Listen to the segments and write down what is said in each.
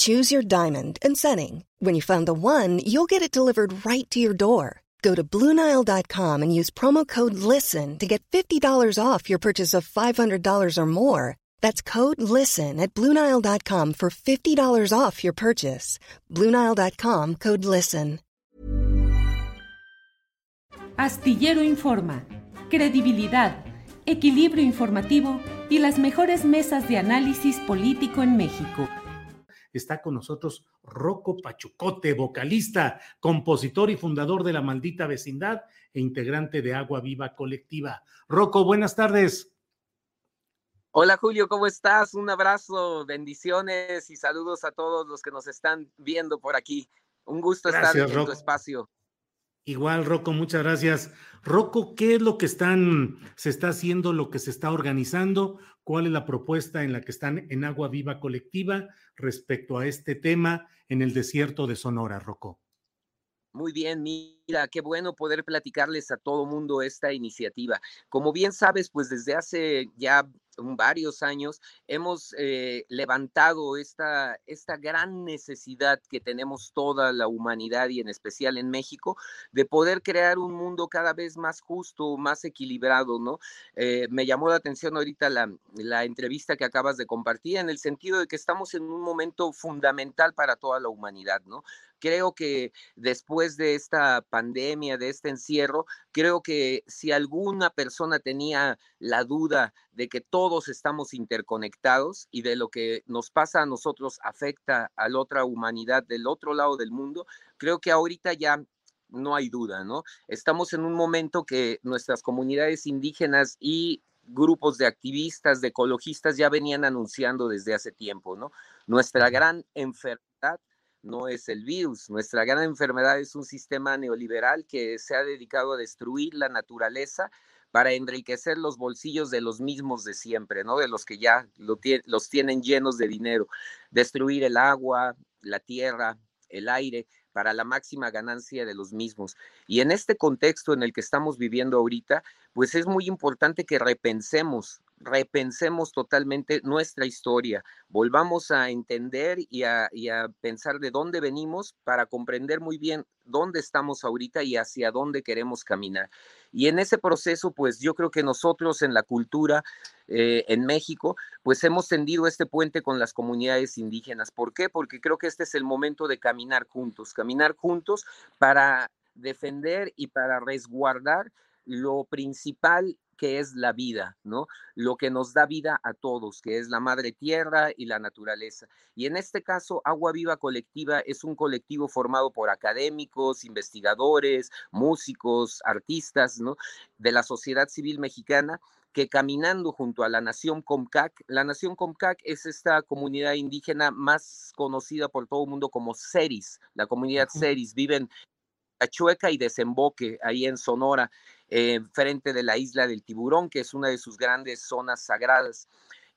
Choose your diamond and setting. When you find the one, you'll get it delivered right to your door. Go to Bluenile.com and use promo code LISTEN to get $50 off your purchase of $500 or more. That's code LISTEN at Bluenile.com for $50 off your purchase. Bluenile.com code LISTEN. Astillero Informa, credibilidad, equilibrio informativo y las mejores mesas de análisis político en México. Está con nosotros Rocco Pachucote, vocalista, compositor y fundador de La Maldita Vecindad e integrante de Agua Viva Colectiva. Rocco, buenas tardes. Hola Julio, ¿cómo estás? Un abrazo, bendiciones y saludos a todos los que nos están viendo por aquí. Un gusto Gracias, estar en Rocco. tu espacio. Igual, Rocco, muchas gracias. Rocco, ¿qué es lo que están, se está haciendo, lo que se está organizando? ¿Cuál es la propuesta en la que están en Agua Viva Colectiva respecto a este tema en el desierto de Sonora, Rocco? Muy bien, mira, qué bueno poder platicarles a todo mundo esta iniciativa. Como bien sabes, pues desde hace ya varios años hemos eh, levantado esta, esta gran necesidad que tenemos toda la humanidad y en especial en México de poder crear un mundo cada vez más justo, más equilibrado, ¿no? Eh, me llamó la atención ahorita la, la entrevista que acabas de compartir en el sentido de que estamos en un momento fundamental para toda la humanidad, ¿no? Creo que después de esta pandemia, de este encierro, creo que si alguna persona tenía la duda de que todos estamos interconectados y de lo que nos pasa a nosotros afecta a la otra humanidad del otro lado del mundo, creo que ahorita ya no hay duda, ¿no? Estamos en un momento que nuestras comunidades indígenas y grupos de activistas, de ecologistas ya venían anunciando desde hace tiempo, ¿no? Nuestra gran enfermedad no es el virus. Nuestra gran enfermedad es un sistema neoliberal que se ha dedicado a destruir la naturaleza para enriquecer los bolsillos de los mismos de siempre, ¿no? De los que ya lo los tienen llenos de dinero. Destruir el agua, la tierra, el aire, para la máxima ganancia de los mismos. Y en este contexto en el que estamos viviendo ahorita, pues es muy importante que repensemos, repensemos totalmente nuestra historia, volvamos a entender y a, pensar de dónde venimos para comprender muy bien dónde estamos ahorita y hacia dónde queremos caminar. Y en ese proceso, pues yo creo que nosotros en la cultura eh, en México, pues hemos tendido este puente con las comunidades indígenas. ¿Por qué? Porque creo que este es el momento de caminar juntos, caminar juntos para defender y para resguardar lo principal que es la vida, ¿no? Lo que nos da vida a todos, que es la madre tierra y la naturaleza. Y en este caso, Agua Viva Colectiva es un colectivo formado por académicos, investigadores, músicos, artistas, ¿no? De la sociedad civil mexicana que caminando junto a la Nación Comcac, la Nación Comcac es esta comunidad indígena más conocida por todo el mundo como Ceris, la comunidad Ceris, viven Chueca y Desemboque, ahí en Sonora, eh, frente de la isla del Tiburón, que es una de sus grandes zonas sagradas.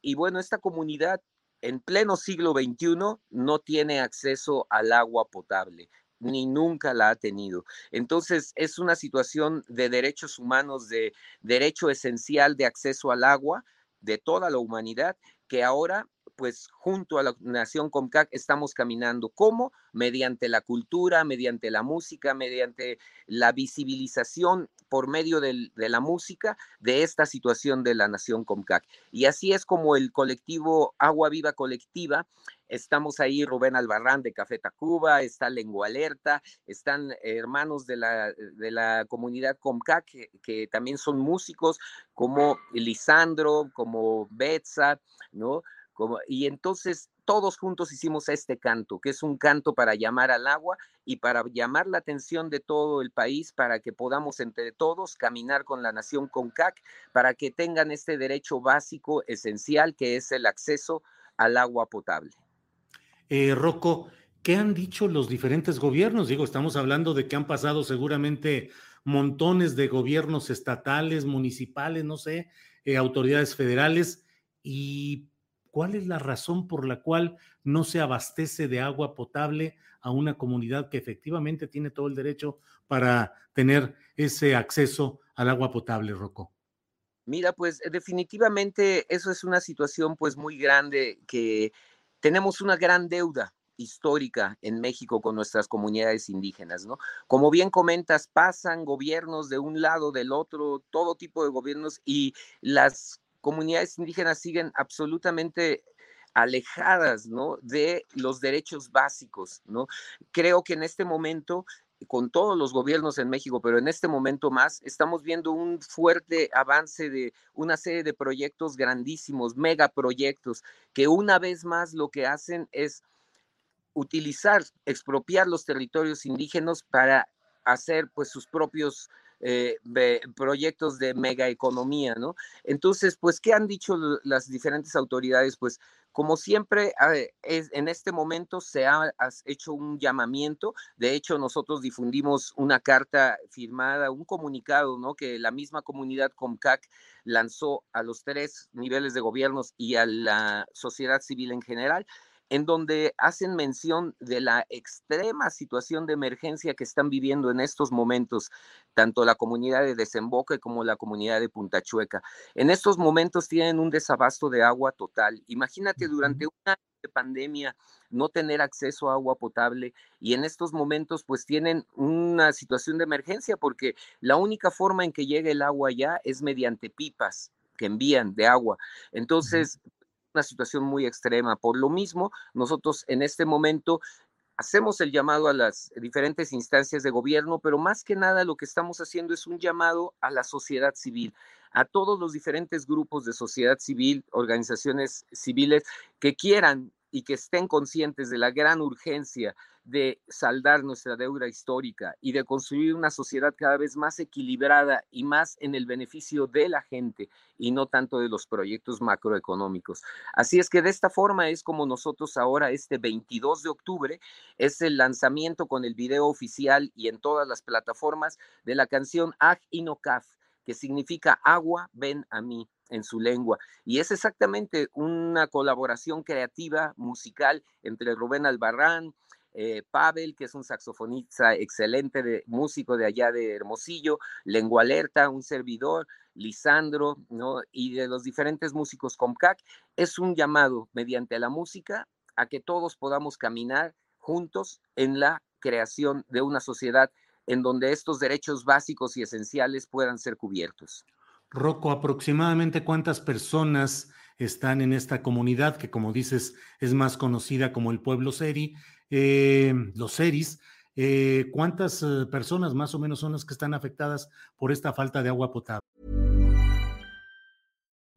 Y bueno, esta comunidad en pleno siglo XXI no tiene acceso al agua potable ni nunca la ha tenido. Entonces, es una situación de derechos humanos, de derecho esencial de acceso al agua de toda la humanidad, que ahora pues junto a la Nación Comcac estamos caminando. ¿Cómo? Mediante la cultura, mediante la música, mediante la visibilización por medio de la música de esta situación de la Nación Comcac. Y así es como el colectivo Agua Viva Colectiva Estamos ahí Rubén Albarrán de Café Tacuba, está Lengua Alerta, están hermanos de la, de la comunidad Comcac, que, que, también son músicos, como Lisandro, como Betsa, ¿no? Y entonces todos juntos hicimos este canto, que es un canto para llamar al agua y para llamar la atención de todo el país, para que podamos entre todos caminar con la nación CONCAC, para que tengan este derecho básico, esencial, que es el acceso al agua potable. Eh, Rocco, ¿qué han dicho los diferentes gobiernos? Digo, estamos hablando de que han pasado seguramente montones de gobiernos estatales, municipales, no sé, eh, autoridades federales, y ¿Cuál es la razón por la cual no se abastece de agua potable a una comunidad que efectivamente tiene todo el derecho para tener ese acceso al agua potable, Rocco? Mira, pues definitivamente eso es una situación pues muy grande que tenemos una gran deuda histórica en México con nuestras comunidades indígenas, ¿no? Como bien comentas, pasan gobiernos de un lado, del otro, todo tipo de gobiernos y las comunidades indígenas siguen absolutamente alejadas, ¿no? De los derechos básicos, ¿no? Creo que en este momento con todos los gobiernos en México, pero en este momento más, estamos viendo un fuerte avance de una serie de proyectos grandísimos, megaproyectos, que una vez más lo que hacen es utilizar, expropiar los territorios indígenas para hacer pues sus propios eh, proyectos de mega economía, ¿no? Entonces, pues, ¿qué han dicho las diferentes autoridades? Pues, como siempre, es, en este momento se ha hecho un llamamiento. De hecho, nosotros difundimos una carta firmada, un comunicado, ¿no? Que la misma comunidad COMCAC lanzó a los tres niveles de gobiernos y a la sociedad civil en general, en donde hacen mención de la extrema situación de emergencia que están viviendo en estos momentos, tanto la comunidad de Desemboque como la comunidad de Punta Chueca. En estos momentos tienen un desabasto de agua total. Imagínate durante una pandemia no tener acceso a agua potable y en estos momentos pues tienen una situación de emergencia porque la única forma en que llegue el agua ya es mediante pipas que envían de agua. Entonces, una situación muy extrema. Por lo mismo, nosotros en este momento hacemos el llamado a las diferentes instancias de gobierno, pero más que nada lo que estamos haciendo es un llamado a la sociedad civil, a todos los diferentes grupos de sociedad civil, organizaciones civiles que quieran y que estén conscientes de la gran urgencia de saldar nuestra deuda histórica y de construir una sociedad cada vez más equilibrada y más en el beneficio de la gente y no tanto de los proyectos macroeconómicos. Así es que de esta forma es como nosotros ahora, este 22 de octubre, es el lanzamiento con el video oficial y en todas las plataformas de la canción Ag Inokaf, que significa agua, ven a mí en su lengua. Y es exactamente una colaboración creativa, musical, entre Rubén Albarrán, eh, Pavel, que es un saxofonista excelente, de, músico de allá de Hermosillo, Lengua Alerta, un servidor, Lisandro, ¿no? Y de los diferentes músicos Comcac, es un llamado mediante la música a que todos podamos caminar juntos en la creación de una sociedad en donde estos derechos básicos y esenciales puedan ser cubiertos. Rocco, aproximadamente cuántas personas están en esta comunidad que, como dices, es más conocida como el pueblo Seri, eh, los Seris. Eh, ¿Cuántas eh, personas más o menos son las que están afectadas por esta falta de agua potable?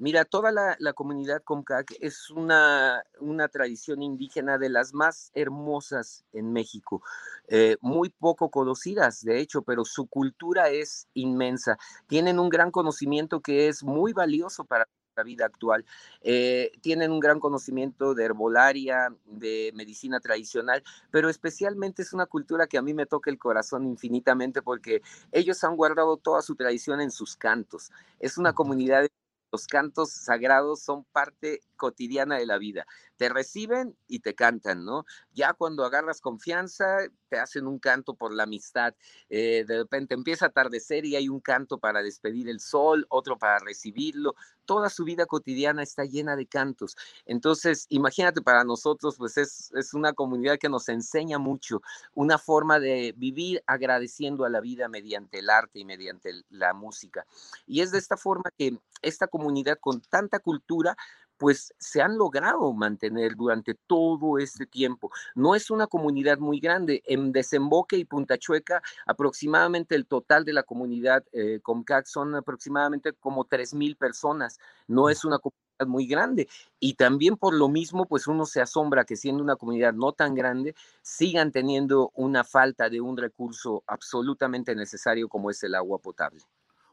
Mira, toda la, la comunidad Comcac es una, una, tradición indígena de las más hermosas en México, eh, muy poco conocidas, de hecho, pero su cultura es inmensa. Tienen un gran conocimiento que es muy valioso para la vida actual. Eh, tienen un gran conocimiento de herbolaria, de medicina tradicional, pero especialmente es una cultura que a mí me toca el corazón infinitamente porque ellos han guardado toda su tradición en sus cantos. Es una comunidad los cantos sagrados son parte cotidiana de la vida. Te reciben y te cantan, ¿no? Ya cuando agarras confianza, te hacen un canto por la amistad. Eh, de repente empieza a atardecer y hay un canto para despedir el sol, otro para recibirlo. Toda su vida cotidiana está llena de cantos. Entonces, imagínate para nosotros, pues es, es una comunidad que nos enseña mucho, una forma de vivir agradeciendo a la vida mediante el arte y mediante la música. Y es de esta forma que esta comunidad con tanta cultura pues se han logrado mantener durante todo este tiempo. No es una comunidad muy grande. En Desemboque y Punta Chueca, aproximadamente el total de la comunidad eh, Comcac son aproximadamente como 3.000 personas. No es una comunidad muy grande. Y también por lo mismo, pues uno se asombra que siendo una comunidad no tan grande, sigan teniendo una falta de un recurso absolutamente necesario como es el agua potable.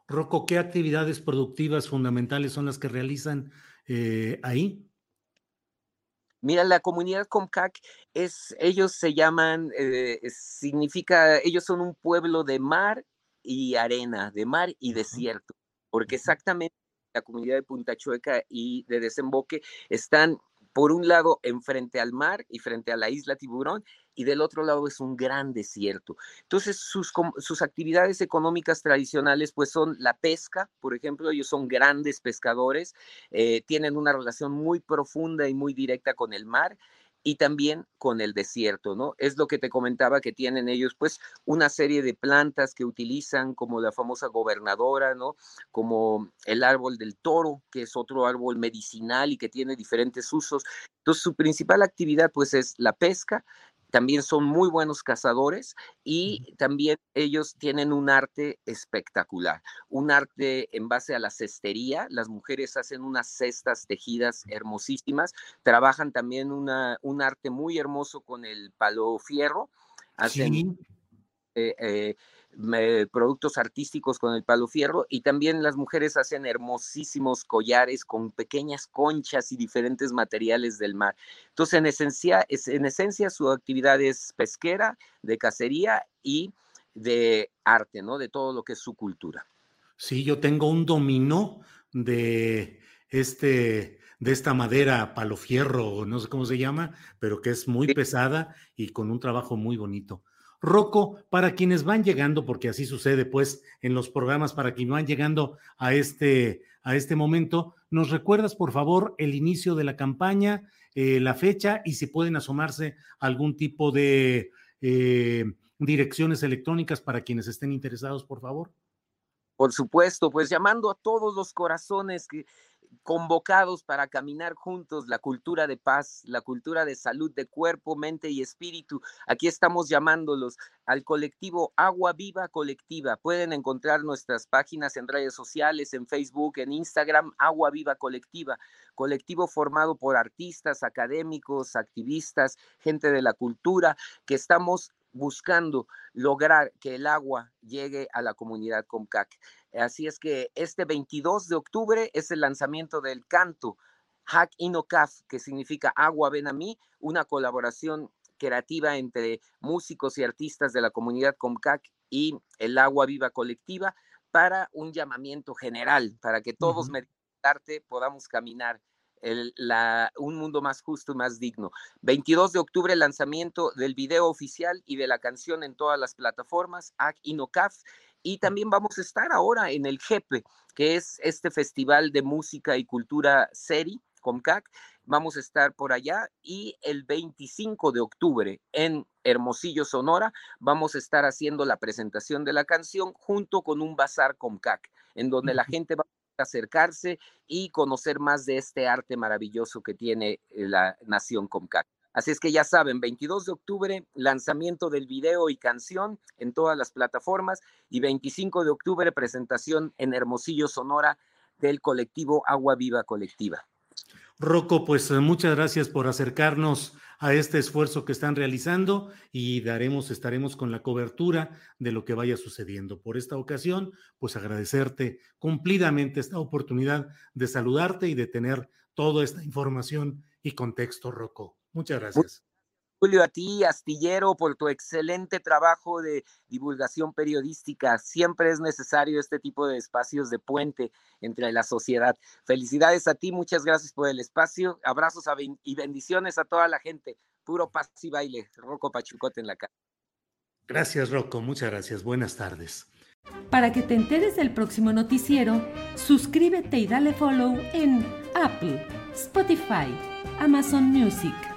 Rocco, ¿qué actividades productivas fundamentales son las que realizan eh, ahí? Mira, la comunidad Comcac es, ellos se llaman, eh, significa, ellos son un pueblo de mar y arena, de mar y desierto, porque exactamente la comunidad de Punta Chueca y de Desemboque están por un lado enfrente al mar y frente a la isla Tiburón, y del otro lado es un gran desierto. Entonces, sus, sus actividades económicas tradicionales, pues son la pesca, por ejemplo, ellos son grandes pescadores, eh, tienen una relación muy profunda y muy directa con el mar y también con el desierto, ¿no? Es lo que te comentaba que tienen ellos, pues, una serie de plantas que utilizan, como la famosa gobernadora, ¿no? Como el árbol del toro, que es otro árbol medicinal y que tiene diferentes usos. Entonces, su principal actividad, pues, es la pesca, también son muy buenos cazadores y también ellos tienen un arte espectacular, un arte en base a la cestería. Las mujeres hacen unas cestas tejidas hermosísimas, trabajan también una, un arte muy hermoso con el palo fierro, hacen eh, eh, productos artísticos con el palo fierro y también las mujeres hacen hermosísimos collares con pequeñas conchas y diferentes materiales del mar. Entonces, en esencia, es, en esencia su actividad es pesquera, de cacería y de arte, ¿no? De todo lo que es su cultura. Sí, yo tengo un dominó de este de esta madera palo fierro, no sé cómo se llama, pero que es muy pesada y con un trabajo muy bonito. Rocco, para quienes van llegando, porque así sucede pues en los programas, para quienes van llegando a este, a este momento, ¿nos recuerdas por favor el inicio de la campaña, eh, la fecha y si pueden asomarse algún tipo de eh, direcciones electrónicas para quienes estén interesados, por favor? Por supuesto, pues llamando a todos los corazones que convocados para caminar juntos la cultura de paz, la cultura de salud de cuerpo, mente y espíritu. Aquí estamos llamándolos al colectivo Agua Viva Colectiva. Pueden encontrar nuestras páginas en redes sociales, en Facebook, en Instagram, Agua Viva Colectiva, colectivo formado por artistas, académicos, activistas, gente de la cultura, que estamos buscando lograr que el agua llegue a la comunidad Comcac. Así es que este 22 de octubre es el lanzamiento del canto Hack Inocaf, que significa Agua Ven a mí, una colaboración creativa entre músicos y artistas de la comunidad Comcac y el Agua Viva Colectiva para un llamamiento general, para que todos mediante arte podamos caminar un mundo más justo y más digno. 22 de octubre, lanzamiento del video oficial y de la canción en todas las plataformas, Hack Inocaf, y también vamos a estar ahora en el Jepe, que es este festival de música y cultura SERI, COMCAC. Vamos a estar por allá y el 25 de octubre en Hermosillo, Sonora, vamos a estar haciendo la presentación de la canción junto con un bazar COMCAC, en donde la gente va a acercarse y conocer más de este arte maravilloso que tiene la nación Comcac. Así es que ya saben, 22 de octubre, lanzamiento del video y canción en todas las plataformas y 25 de octubre, presentación en Hermosillo, Sonora, del colectivo Agua Viva Colectiva. Rocco, pues eh, muchas gracias por acercarnos a este esfuerzo que están realizando y daremos, estaremos con la cobertura de lo que vaya sucediendo. Por esta ocasión, pues agradecerte cumplidamente esta oportunidad de saludarte y de tener toda esta información y contexto, Rocco. Muchas gracias. Julio, a ti, Astillero, por tu excelente trabajo de divulgación periodística. Siempre es necesario este tipo de espacios de puente entre la sociedad. Felicidades a ti, muchas gracias por el espacio. Abrazos y bendiciones a toda la gente. Puro paz y baile. Rocco Pachucote en la casa. Gracias, Rocco. Muchas gracias. Buenas tardes. Para que te enteres del próximo noticiero, suscríbete y dale follow en Apple, Spotify, Amazon Music